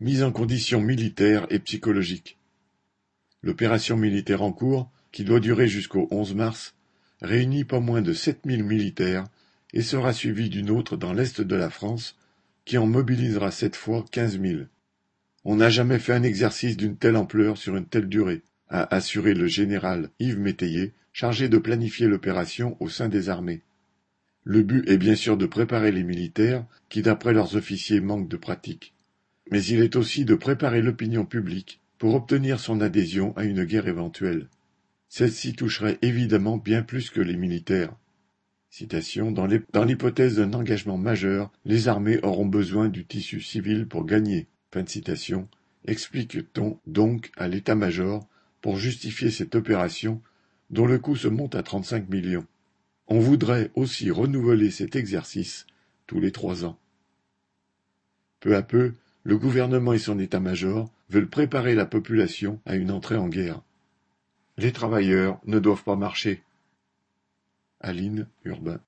Mise en condition militaire et psychologique. L'opération militaire en cours, qui doit durer jusqu'au 11 mars, réunit pas moins de 7000 militaires et sera suivie d'une autre dans l'est de la France, qui en mobilisera cette fois 15 000. On n'a jamais fait un exercice d'une telle ampleur sur une telle durée, a assuré le général Yves Métayer, chargé de planifier l'opération au sein des armées. Le but est bien sûr de préparer les militaires, qui d'après leurs officiers manquent de pratique. Mais il est aussi de préparer l'opinion publique pour obtenir son adhésion à une guerre éventuelle. Celle-ci toucherait évidemment bien plus que les militaires. Citation, dans l'hypothèse d'un engagement majeur, les armées auront besoin du tissu civil pour gagner. Fin de citation. Explique-t-on donc à l'état-major pour justifier cette opération dont le coût se monte à 35 millions? On voudrait aussi renouveler cet exercice tous les trois ans. Peu à peu, le gouvernement et son état-major veulent préparer la population à une entrée en guerre. Les travailleurs ne doivent pas marcher. Aline Urbain